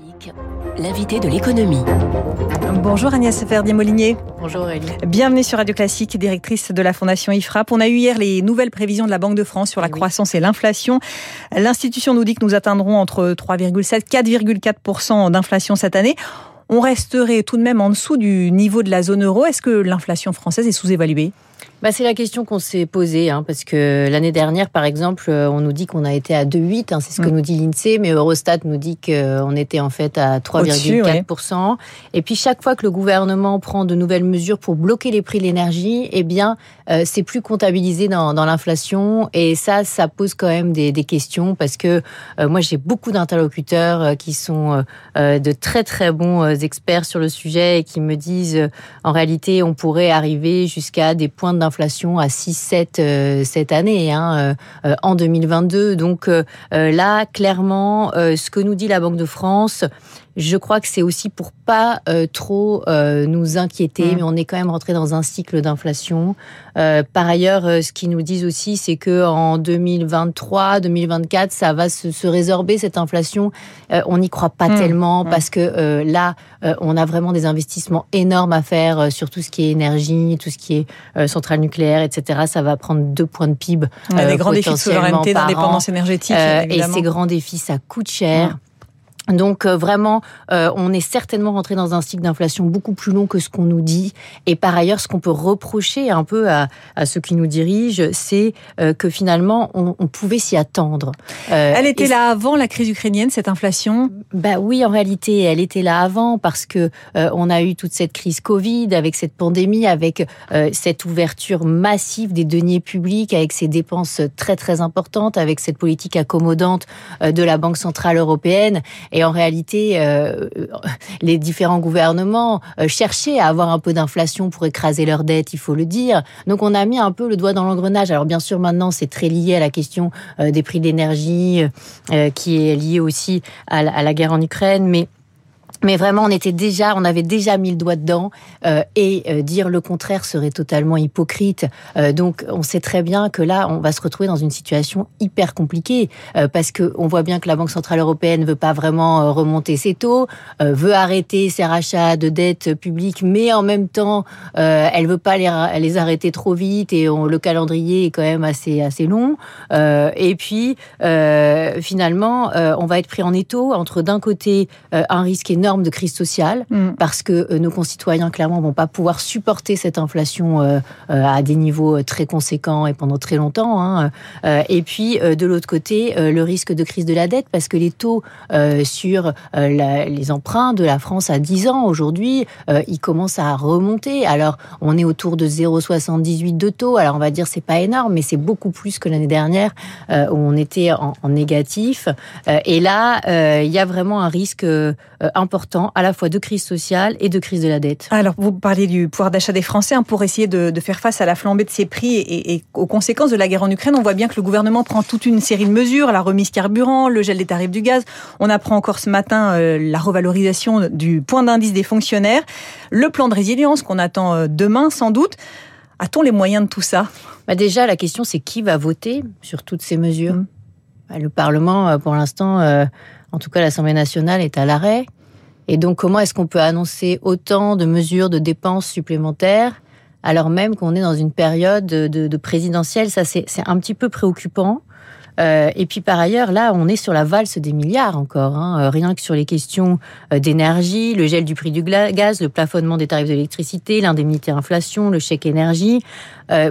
Classique, l'invité de l'économie. Bonjour Agnès Ferdier-Molinier. Bonjour Aurélie. Bienvenue sur Radio Classique, directrice de la Fondation IFRAP. On a eu hier les nouvelles prévisions de la Banque de France sur la croissance et l'inflation. L'institution nous dit que nous atteindrons entre 3,7 et 4,4% d'inflation cette année. On resterait tout de même en dessous du niveau de la zone euro. Est-ce que l'inflation française est sous-évaluée? Bah, c'est la question qu'on s'est posée, hein, parce que l'année dernière, par exemple, euh, on nous dit qu'on a été à 2,8, hein, c'est ce que mm. nous dit l'INSEE, mais Eurostat nous dit qu'on était en fait à 3,4%. Et puis chaque fois que le gouvernement prend de nouvelles mesures pour bloquer les prix de l'énergie, eh bien, euh, c'est plus comptabilisé dans, dans l'inflation. Et ça, ça pose quand même des, des questions, parce que euh, moi, j'ai beaucoup d'interlocuteurs qui sont de très très bons experts sur le sujet et qui me disent, en réalité, on pourrait arriver jusqu'à des points d'inflation à 6-7 euh, cette année, hein, euh, en 2022. Donc euh, là, clairement, ce que nous dit la Banque de France, je crois que c'est aussi pour pas euh, trop euh, nous inquiéter, mmh. mais on est quand même rentré dans un cycle d'inflation. Euh, par ailleurs, ce qu'ils nous disent aussi, c'est que en 2023, 2024, ça va se, se résorber cette inflation. on n'y croit pas mmh. tellement mmh. parce que là, on a vraiment des investissements énormes à faire sur tout ce qui est énergie, tout ce qui est centrale nucléaire, etc. Ça va prendre deux points de PIB. On a des grands défis de souveraineté, d'indépendance énergétique. et ces grands défis, ça coûte cher. Donc euh, vraiment, euh, on est certainement rentré dans un cycle d'inflation beaucoup plus long que ce qu'on nous dit. Et par ailleurs, ce qu'on peut reprocher un peu à, à ceux qui nous dirigent, c'est euh, que finalement, on, on pouvait s'y attendre. elle était là avant la crise ukrainienne, cette inflation? Bah oui, en réalité, elle était là avant parce que on a eu toute cette crise Covid, avec cette pandémie, avec cette ouverture massive des deniers publics, avec ces dépenses très très importantes, avec cette politique accommodante de la Banque centrale européenne. Et en réalité, euh, les différents gouvernements euh, cherchaient à avoir un peu d'inflation pour écraser leurs dettes, il faut le dire. Donc on a mis un peu le doigt dans l'engrenage. Alors bien sûr, maintenant, c'est très lié à la question euh, des prix d'énergie, qui est liée aussi à la guerre en Ukraine, mais mais vraiment, on était déjà, on avait déjà mis le doigt dedans, euh, et euh, dire le contraire serait totalement hypocrite. Euh, donc, on sait très bien que là, on va se retrouver dans une situation hyper compliquée euh, parce que on voit bien que la Banque centrale européenne veut pas vraiment euh, remonter ses taux, veut arrêter ses rachats de dettes publiques, mais en même temps, elle veut pas les, les arrêter trop vite et on, le calendrier est quand même assez assez long. et puis, finalement, on va être pris en étau entre d'un côté un risque énorme de crise sociale mm. parce que euh, nos concitoyens clairement vont pas pouvoir supporter cette inflation euh, euh, à des niveaux très conséquents et pendant très longtemps. Hein. et puis de l'autre côté, le risque de crise de la dette parce que les taux sur les emprunts de la France à 10 ans aujourd'hui, ils commencent à remonter. Alors on est autour de 0,78 de taux. Alors on va dire c'est pas énorme, mais c'est beaucoup plus que l'année dernière où on était en, en négatif. et là, il y a vraiment un risque important à la fois de crise sociale et de crise de la dette. Alors, vous parlez du pouvoir d'achat des Français hein, pour essayer de, de, faire face à la flambée de ces prix et, et, aux conséquences de la guerre en Ukraine. On voit bien que le gouvernement prend toute une série de mesures, la remise carburant, le gel des tarifs du gaz. On apprend encore ce matin euh, la revalorisation du point d'indice des fonctionnaires, le plan de résilience qu'on attend euh, demain sans doute. A-t-on les moyens de tout ça? Bah Déjà, la question, c'est qui va voter sur toutes ces mesures? Mmh. bah, Le Parlement, euh, pour l'instant, en tout cas l'Assemblée nationale, est à l'arrêt. Et donc, comment est-ce qu'on peut annoncer autant de mesures de dépenses supplémentaires alors même qu'on est dans une période de, de présidentielle? Ça, c'est un petit peu préoccupant. Euh, et puis par ailleurs, là, on est sur la valse des milliards encore, hein, euh, rien que sur les questions euh, d'énergie, le gel du prix du gaz, le plafonnement des tarifs d'électricité, l'indemnité inflation, le chèque énergie.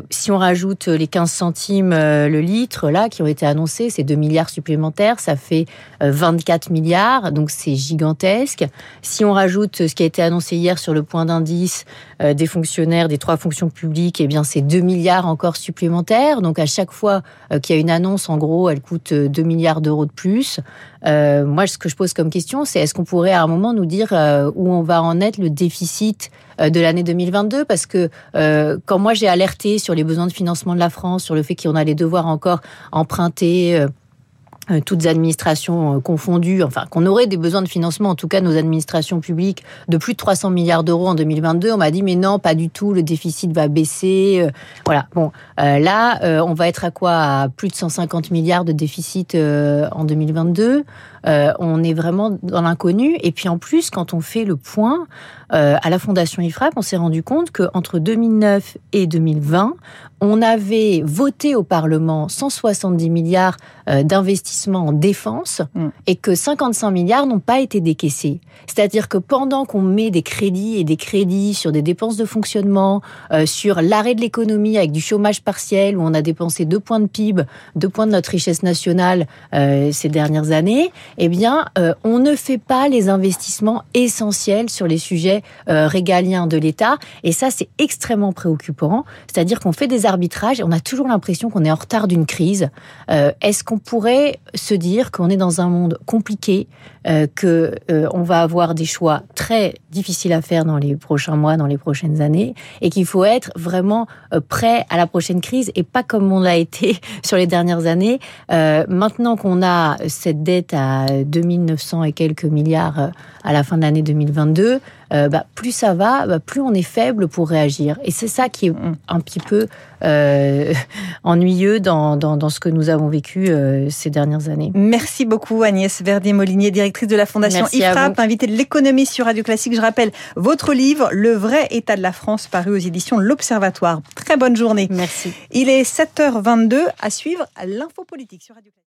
si on rajoute les 15 centimes le litre, là, qui ont été annoncés, c'est 2 milliards supplémentaires, ça fait 24 milliards, donc c'est gigantesque. Si on rajoute ce qui a été annoncé hier sur le point d'indice des fonctionnaires des trois fonctions publiques, eh bien c'est 2 milliards encore supplémentaires. Donc à chaque fois qu'il y a une annonce, en gros, elle coûte 2 milliards d'euros de plus. Euh, moi, ce que je pose comme question, c'est est-ce qu'on pourrait à un moment nous dire euh, où on va en être le déficit euh, de l'année 2022 Parce que quand moi j'ai alerté sur les besoins de financement de la France, sur le fait qu'on allait devoir encore emprunter euh, toutes administrations euh, confondues, enfin qu'on aurait des besoins de financement, en tout cas nos administrations publiques, de plus de 300 milliards d'euros en 2022. On m'a dit mais non, pas du tout, le déficit va baisser. Euh, voilà. Bon, là, on va être à quoi? À plus de 150 milliards de déficit en 2022. On est vraiment dans l'inconnu. Et puis en plus, quand on fait le point à la Fondation IFRAP, on s'est rendu compte qu'entre 2009 et 2020, on avait voté au Parlement 170 milliards d'investissements en défense mm. et que 55 milliards n'ont pas été décaissés. C'est-à-dire que pendant qu'on met des crédits et des crédits sur des dépenses de fonctionnement, sur l'arrêt de l'économie avec du chômage partiel, où on a dépensé deux points de PIB, deux points de notre richesse nationale euh, ces dernières années, eh bien, euh, on ne fait pas les investissements essentiels sur les sujets euh, régaliens de l'État. Et ça, c'est extrêmement préoccupant. C'est-à-dire qu'on fait des arbitrages et on a toujours l'impression qu'on est en retard d'une crise. Est-ce qu'on pourrait se dire qu'on est dans un monde compliqué, que on va avoir des choix très difficiles à faire dans les prochains mois, dans les prochaines années, et qu'il faut être vraiment prêt à la prochaine crise et pas comme on l'a été sur les dernières années? Euh, maintenant qu'on a cette dette à 2900 et quelques milliards euh, à la fin de l'année 2022, euh, bah, plus ça va, bah, plus on est faible pour réagir. Et c'est ça qui est mm. un petit peu euh, ennuyeux dans, dans, dans, ce que nous avons vécu euh, ces dernières années. Merci beaucoup Agnès Verdier-Molinier, directrice de la Fondation IFRAP, invitée de l'économie sur Radio Classique. Je rappelle votre livre, Le vrai état de la France, paru aux éditions L'Observatoire. Très bonne journée. Merci. Il est 7h22 à suivre l'info politique sur Radio Classique.